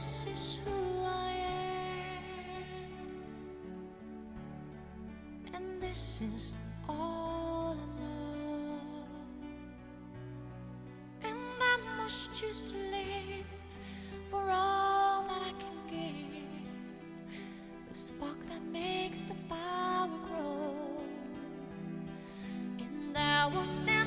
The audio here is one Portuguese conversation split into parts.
this is who I am, and this is all I know, and I must choose to live for all that I can give, the spark that makes the fire grow, and I will stand.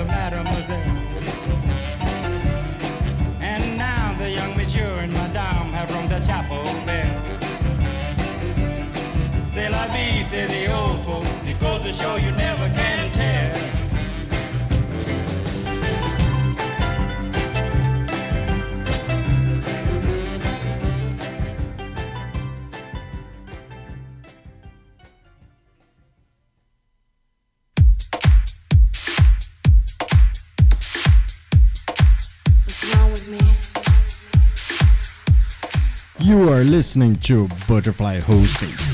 older mademoiselle. And now the young monsieur and madame have rung the chapel bell. C'est la vie, c'est the old folks, it goes to show you never. are listening to Butterfly Hosting.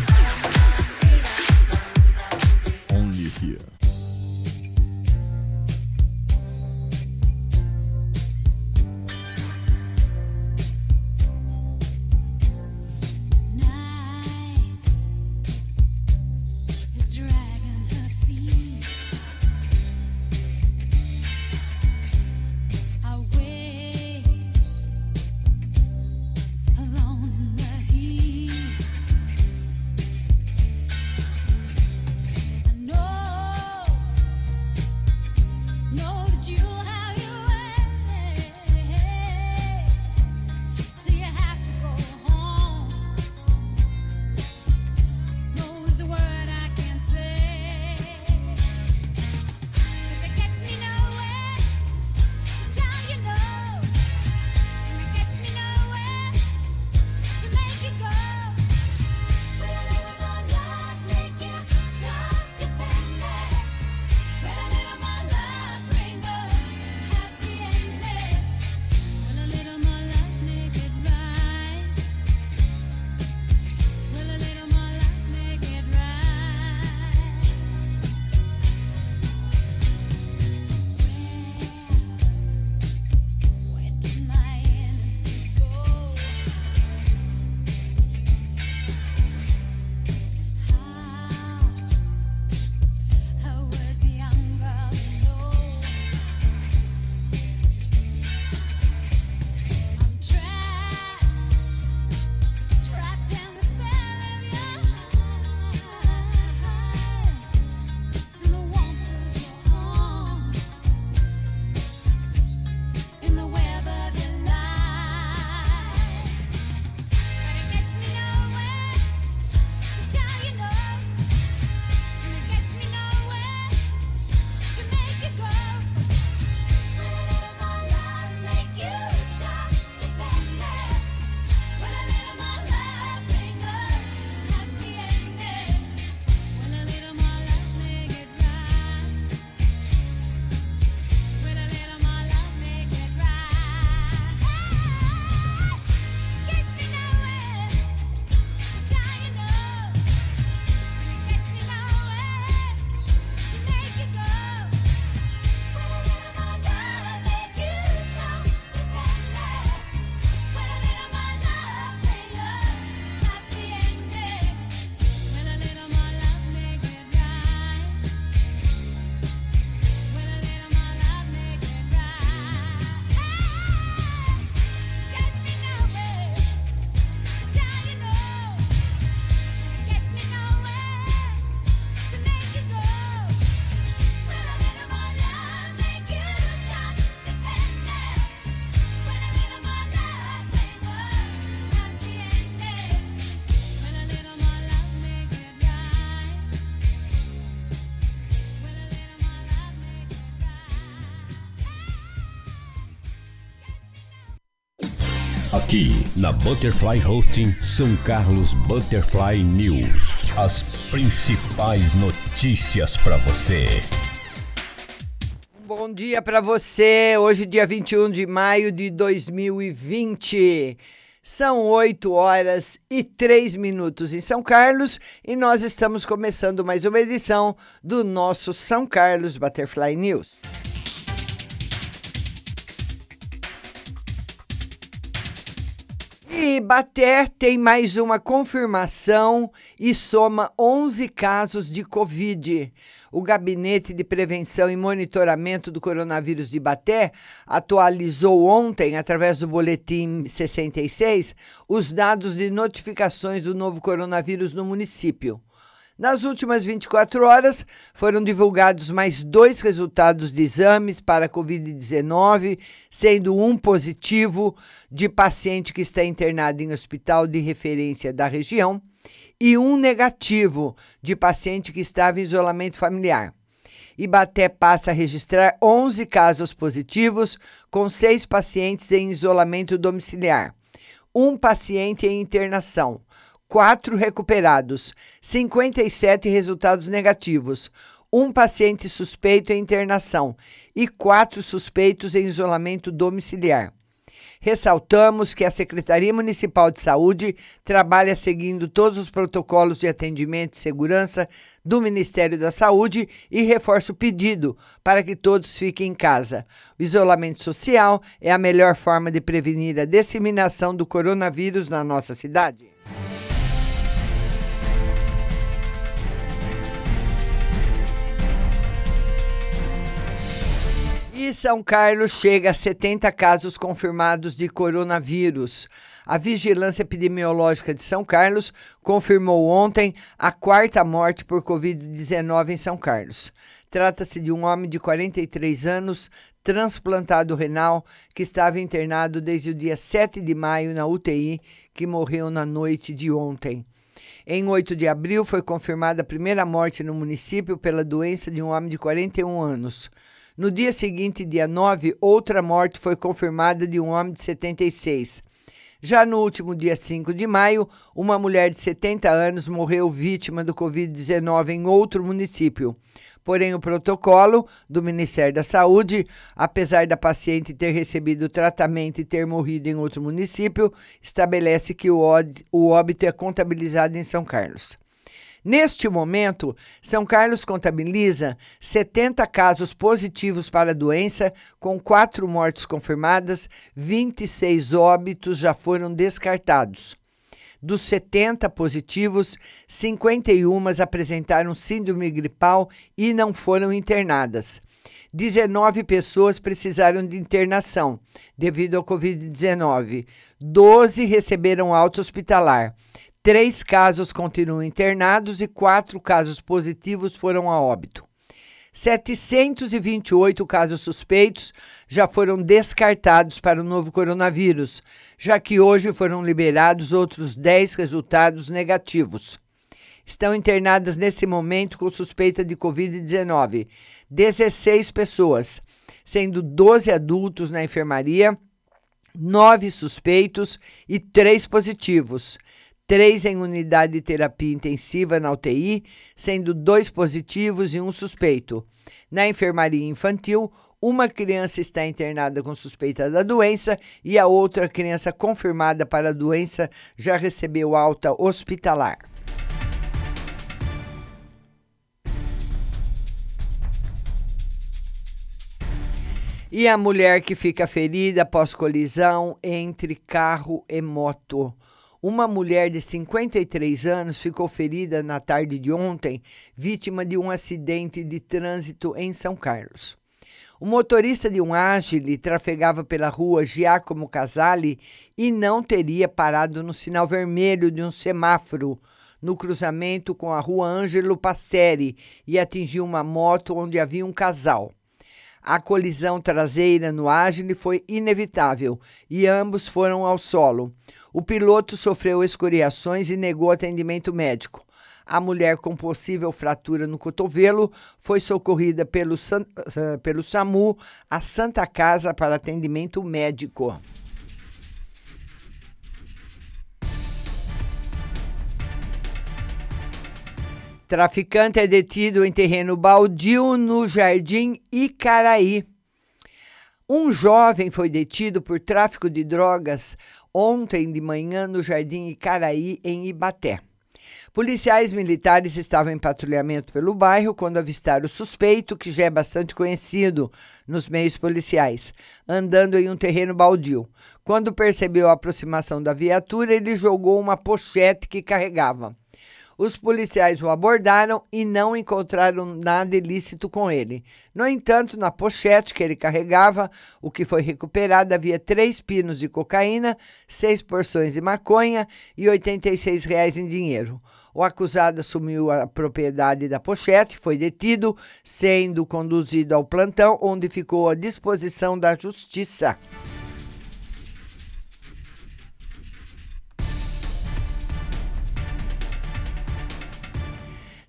Aqui na Butterfly Hosting São Carlos Butterfly News. As principais notícias para você. Bom dia para você. Hoje, dia 21 de maio de 2020. São 8 horas e 3 minutos em São Carlos e nós estamos começando mais uma edição do nosso São Carlos Butterfly News. E Baté tem mais uma confirmação e soma 11 casos de Covid. O Gabinete de Prevenção e Monitoramento do Coronavírus de Baté atualizou ontem, através do Boletim 66, os dados de notificações do novo coronavírus no município. Nas últimas 24 horas, foram divulgados mais dois resultados de exames para Covid-19, sendo um positivo de paciente que está internado em hospital de referência da região e um negativo de paciente que estava em isolamento familiar. Ibaté passa a registrar 11 casos positivos, com seis pacientes em isolamento domiciliar, um paciente em internação, quatro recuperados, 57 resultados negativos, um paciente suspeito em internação e quatro suspeitos em isolamento domiciliar. Ressaltamos que a Secretaria Municipal de Saúde trabalha seguindo todos os protocolos de atendimento e segurança do Ministério da Saúde e reforça o pedido para que todos fiquem em casa. O isolamento social é a melhor forma de prevenir a disseminação do coronavírus na nossa cidade. São Carlos chega a 70 casos confirmados de coronavírus. A Vigilância Epidemiológica de São Carlos confirmou ontem a quarta morte por Covid-19 em São Carlos. Trata-se de um homem de 43 anos, transplantado renal, que estava internado desde o dia 7 de maio na UTI, que morreu na noite de ontem. Em 8 de abril, foi confirmada a primeira morte no município pela doença de um homem de 41 anos. No dia seguinte, dia 9, outra morte foi confirmada de um homem de 76. Já no último dia 5 de maio, uma mulher de 70 anos morreu vítima do Covid-19 em outro município. Porém, o protocolo do Ministério da Saúde, apesar da paciente ter recebido tratamento e ter morrido em outro município, estabelece que o óbito é contabilizado em São Carlos. Neste momento, São Carlos contabiliza 70 casos positivos para a doença, com quatro mortes confirmadas, 26 óbitos já foram descartados. Dos 70 positivos, 51 apresentaram síndrome gripal e não foram internadas. 19 pessoas precisaram de internação devido ao Covid-19. 12 receberam alta hospitalar. Três casos continuam internados e quatro casos positivos foram a óbito. 728 casos suspeitos já foram descartados para o novo coronavírus, já que hoje foram liberados outros 10 resultados negativos. Estão internadas nesse momento com suspeita de Covid-19 16 pessoas, sendo 12 adultos na enfermaria, 9 suspeitos e 3 positivos três em unidade de terapia intensiva na UTI, sendo dois positivos e um suspeito. Na enfermaria infantil, uma criança está internada com suspeita da doença e a outra criança confirmada para a doença já recebeu alta hospitalar. E a mulher que fica ferida após colisão entre carro e moto. Uma mulher de 53 anos ficou ferida na tarde de ontem, vítima de um acidente de trânsito em São Carlos. O motorista de um Agile trafegava pela rua Giacomo Casale e não teria parado no sinal vermelho de um semáforo no cruzamento com a rua Ângelo Passeri e atingiu uma moto onde havia um casal. A colisão traseira no Agile foi inevitável e ambos foram ao solo. O piloto sofreu escoriações e negou atendimento médico. A mulher com possível fratura no cotovelo foi socorrida pelo, uh, pelo SAMU à Santa Casa para atendimento médico. Traficante é detido em terreno baldio no Jardim Icaraí. Um jovem foi detido por tráfico de drogas ontem de manhã no Jardim Icaraí, em Ibaté. Policiais militares estavam em patrulhamento pelo bairro quando avistaram o suspeito, que já é bastante conhecido nos meios policiais, andando em um terreno baldio. Quando percebeu a aproximação da viatura, ele jogou uma pochete que carregava. Os policiais o abordaram e não encontraram nada ilícito com ele. No entanto, na pochete que ele carregava, o que foi recuperado havia três pinos de cocaína, seis porções de maconha e 86 reais em dinheiro. O acusado assumiu a propriedade da pochete, foi detido, sendo conduzido ao plantão, onde ficou à disposição da justiça.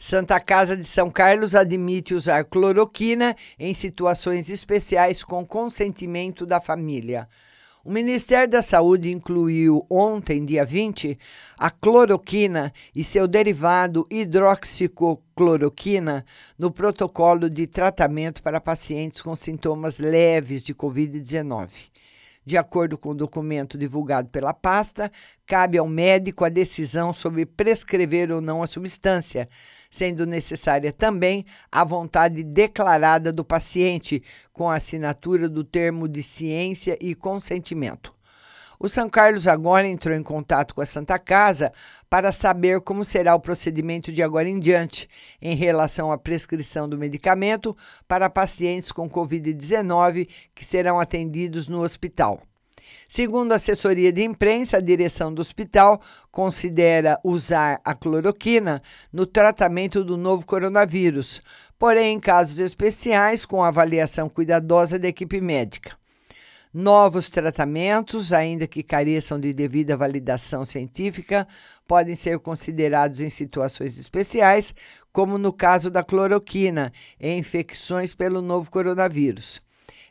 Santa Casa de São Carlos admite usar cloroquina em situações especiais com consentimento da família. O Ministério da Saúde incluiu ontem, dia 20, a cloroquina e seu derivado hidroxicocloroquina no protocolo de tratamento para pacientes com sintomas leves de Covid-19. De acordo com o documento divulgado pela pasta, cabe ao médico a decisão sobre prescrever ou não a substância, sendo necessária também a vontade declarada do paciente, com a assinatura do termo de ciência e consentimento. O São Carlos agora entrou em contato com a Santa Casa para saber como será o procedimento de agora em diante em relação à prescrição do medicamento para pacientes com Covid-19 que serão atendidos no hospital. Segundo a assessoria de imprensa, a direção do hospital considera usar a cloroquina no tratamento do novo coronavírus, porém em casos especiais com avaliação cuidadosa da equipe médica. Novos tratamentos, ainda que careçam de devida validação científica, podem ser considerados em situações especiais, como no caso da cloroquina, em infecções pelo novo coronavírus.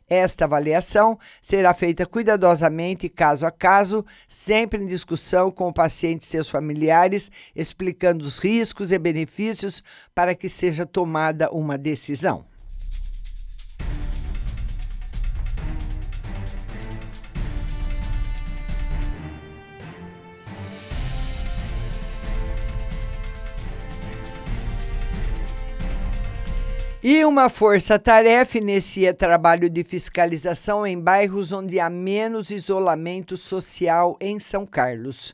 Esta avaliação será feita cuidadosamente, caso a caso, sempre em discussão com o paciente e seus familiares, explicando os riscos e benefícios para que seja tomada uma decisão. E uma força-tarefa inicia trabalho de fiscalização em bairros onde há menos isolamento social em São Carlos.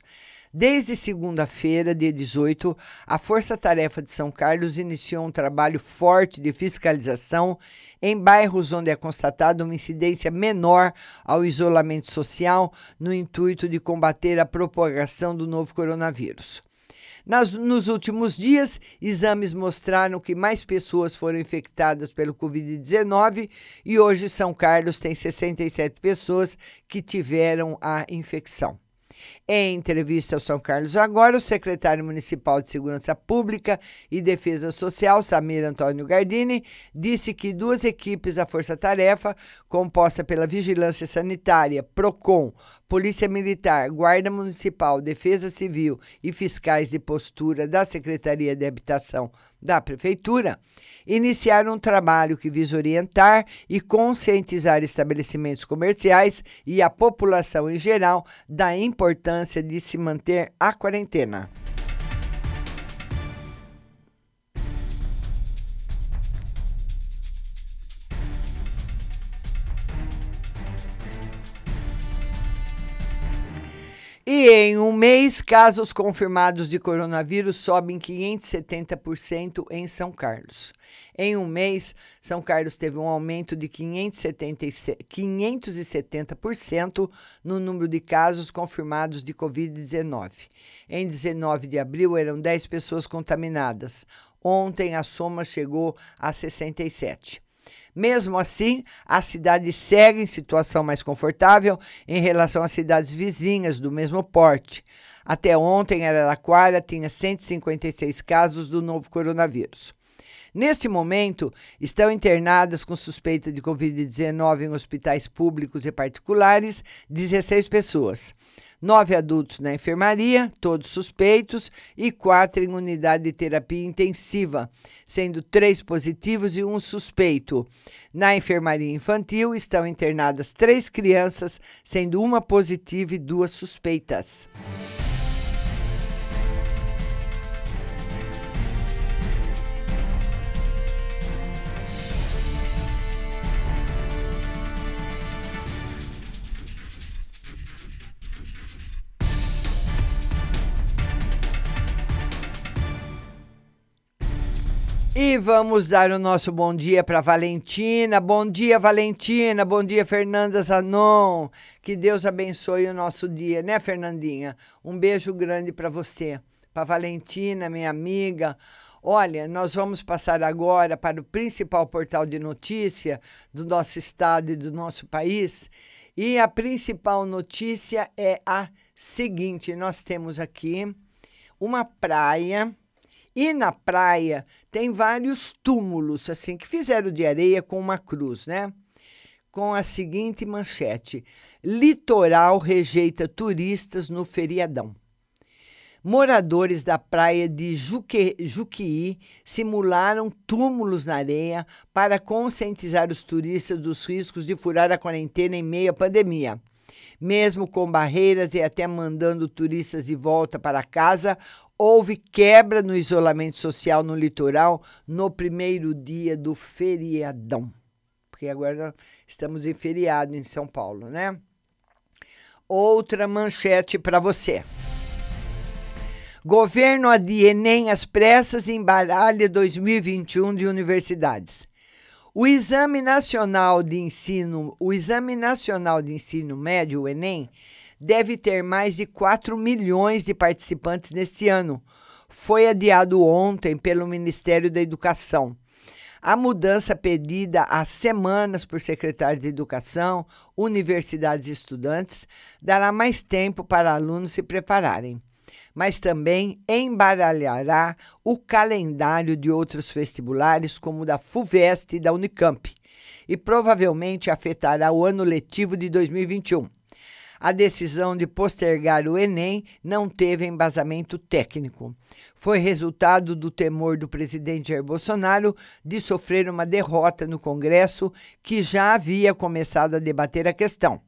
Desde segunda-feira, dia 18, a Força Tarefa de São Carlos iniciou um trabalho forte de fiscalização em bairros onde é constatada uma incidência menor ao isolamento social, no intuito de combater a propagação do novo coronavírus. Nas, nos últimos dias, exames mostraram que mais pessoas foram infectadas pelo Covid-19 e hoje São Carlos tem 67 pessoas que tiveram a infecção. Em entrevista ao São Carlos Agora, o secretário municipal de Segurança Pública e Defesa Social, Samir Antônio Gardini, disse que duas equipes da Força Tarefa, composta pela Vigilância Sanitária, PROCON, Polícia Militar, Guarda Municipal, Defesa Civil e fiscais de postura da Secretaria de Habitação da Prefeitura, iniciaram um trabalho que visa orientar e conscientizar estabelecimentos comerciais e a população em geral da importância de se manter a quarentena. E em um mês, casos confirmados de coronavírus sobem 570% em São Carlos. Em um mês, São Carlos teve um aumento de 570% no número de casos confirmados de Covid-19. Em 19 de abril, eram 10 pessoas contaminadas. Ontem, a soma chegou a 67. Mesmo assim, a cidade segue em situação mais confortável em relação às cidades vizinhas do mesmo porte. Até ontem, Araraquara tinha 156 casos do novo coronavírus. Neste momento, estão internadas com suspeita de Covid-19 em hospitais públicos e particulares 16 pessoas nove adultos na enfermaria, todos suspeitos, e quatro em unidade de terapia intensiva, sendo três positivos e um suspeito. Na enfermaria infantil estão internadas três crianças, sendo uma positiva e duas suspeitas. E vamos dar o nosso bom dia para Valentina. Bom dia, Valentina. Bom dia, Fernanda Zanon. Que Deus abençoe o nosso dia, né, Fernandinha? Um beijo grande para você, para Valentina, minha amiga. Olha, nós vamos passar agora para o principal portal de notícia do nosso estado e do nosso país. E a principal notícia é a seguinte: nós temos aqui uma praia e na praia tem vários túmulos, assim, que fizeram de areia com uma cruz, né? Com a seguinte manchete: Litoral rejeita turistas no feriadão. Moradores da praia de Juque, simularam túmulos na areia para conscientizar os turistas dos riscos de furar a quarentena em meio à pandemia. Mesmo com barreiras e até mandando turistas de volta para casa, houve quebra no isolamento social no litoral no primeiro dia do feriadão. Porque agora estamos em feriado em São Paulo, né? Outra manchete para você. Governo adia Enem às pressas e embaralha 2021 de universidades. O Exame Nacional de Ensino, o Exame Nacional de Ensino Médio, o Enem, deve ter mais de 4 milhões de participantes neste ano. Foi adiado ontem pelo Ministério da Educação. A mudança pedida há semanas por secretários de educação, universidades e estudantes dará mais tempo para alunos se prepararem mas também embaralhará o calendário de outros vestibulares, como o da FUVEST e da Unicamp, e provavelmente afetará o ano letivo de 2021. A decisão de postergar o Enem não teve embasamento técnico. Foi resultado do temor do presidente Jair Bolsonaro de sofrer uma derrota no Congresso, que já havia começado a debater a questão.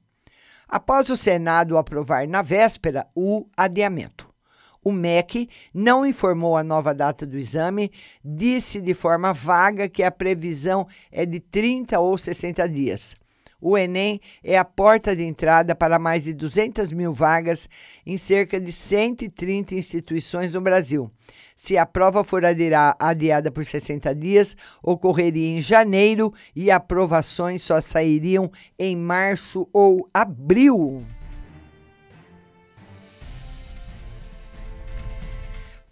Após o Senado aprovar na véspera o adiamento. O MEC não informou a nova data do exame, disse de forma vaga que a previsão é de 30 ou 60 dias. O Enem é a porta de entrada para mais de 200 mil vagas em cerca de 130 instituições no Brasil. Se a prova for adiada por 60 dias, ocorreria em janeiro e aprovações só sairiam em março ou abril.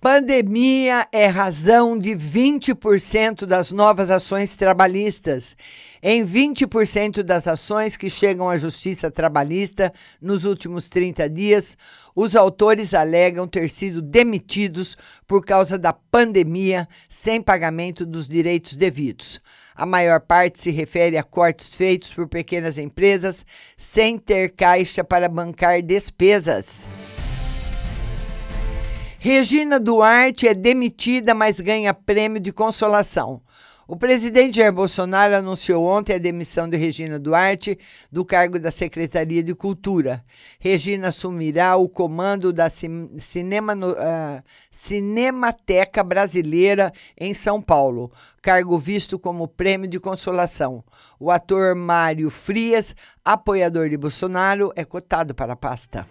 Pandemia é razão de 20% das novas ações trabalhistas. Em 20% das ações que chegam à Justiça Trabalhista nos últimos 30 dias, os autores alegam ter sido demitidos por causa da pandemia sem pagamento dos direitos devidos. A maior parte se refere a cortes feitos por pequenas empresas sem ter caixa para bancar despesas. Regina Duarte é demitida, mas ganha prêmio de consolação. O presidente Jair Bolsonaro anunciou ontem a demissão de Regina Duarte do cargo da Secretaria de Cultura. Regina assumirá o comando da Cinema, uh, Cinemateca Brasileira em São Paulo, cargo visto como prêmio de consolação. O ator Mário Frias, apoiador de Bolsonaro, é cotado para a pasta.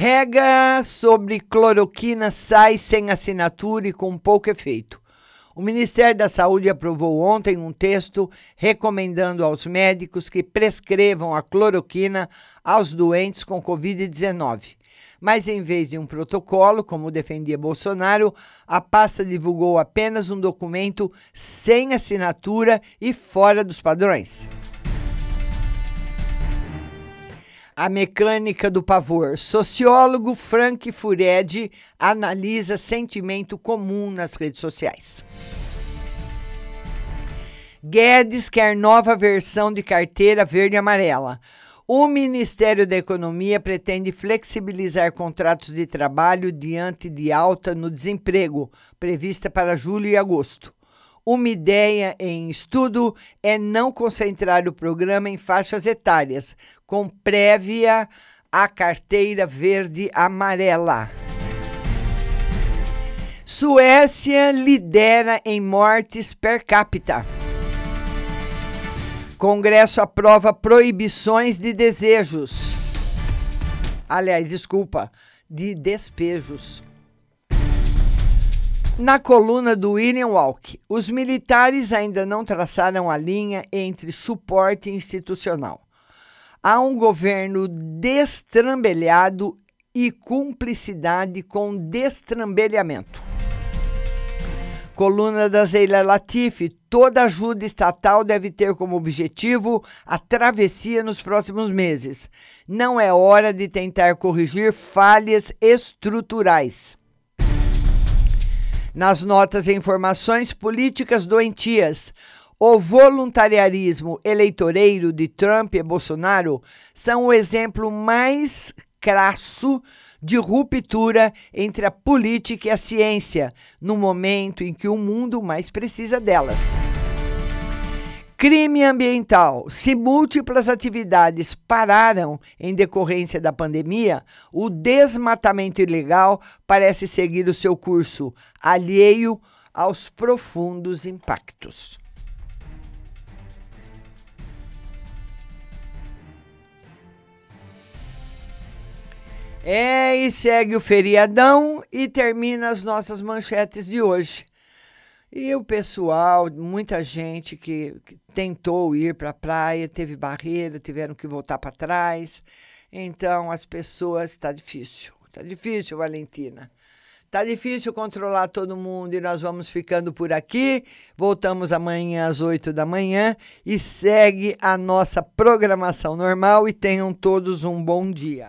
Regra sobre cloroquina sai sem assinatura e com pouco efeito. O Ministério da Saúde aprovou ontem um texto recomendando aos médicos que prescrevam a cloroquina aos doentes com Covid-19. Mas, em vez de um protocolo, como defendia Bolsonaro, a pasta divulgou apenas um documento sem assinatura e fora dos padrões. A mecânica do pavor. Sociólogo Frank Furedi analisa sentimento comum nas redes sociais. Guedes quer nova versão de carteira verde e amarela. O Ministério da Economia pretende flexibilizar contratos de trabalho diante de alta no desemprego, prevista para julho e agosto. Uma ideia em estudo é não concentrar o programa em faixas etárias, com prévia a carteira verde-amarela. Suécia lidera em mortes per capita. Congresso aprova proibições de desejos. Aliás, desculpa, de despejos. Na coluna do William Walk, os militares ainda não traçaram a linha entre suporte institucional. Há um governo destrambelhado e cumplicidade com destrambelhamento. Coluna da Zeila Latifi, toda ajuda estatal deve ter como objetivo a travessia nos próximos meses. Não é hora de tentar corrigir falhas estruturais. Nas notas e informações políticas doentias, o voluntariarismo eleitoreiro de Trump e Bolsonaro são o exemplo mais crasso de ruptura entre a política e a ciência, no momento em que o mundo mais precisa delas. Crime ambiental. Se múltiplas atividades pararam em decorrência da pandemia, o desmatamento ilegal parece seguir o seu curso, alheio aos profundos impactos. É, e segue o feriadão e termina as nossas manchetes de hoje. E o pessoal, muita gente que, tentou ir para a praia, teve barreira, tiveram que voltar para trás. Então, as pessoas, está difícil. Está difícil, Valentina. Tá difícil controlar todo mundo e nós vamos ficando por aqui. Voltamos amanhã às 8 da manhã e segue a nossa programação normal e tenham todos um bom dia.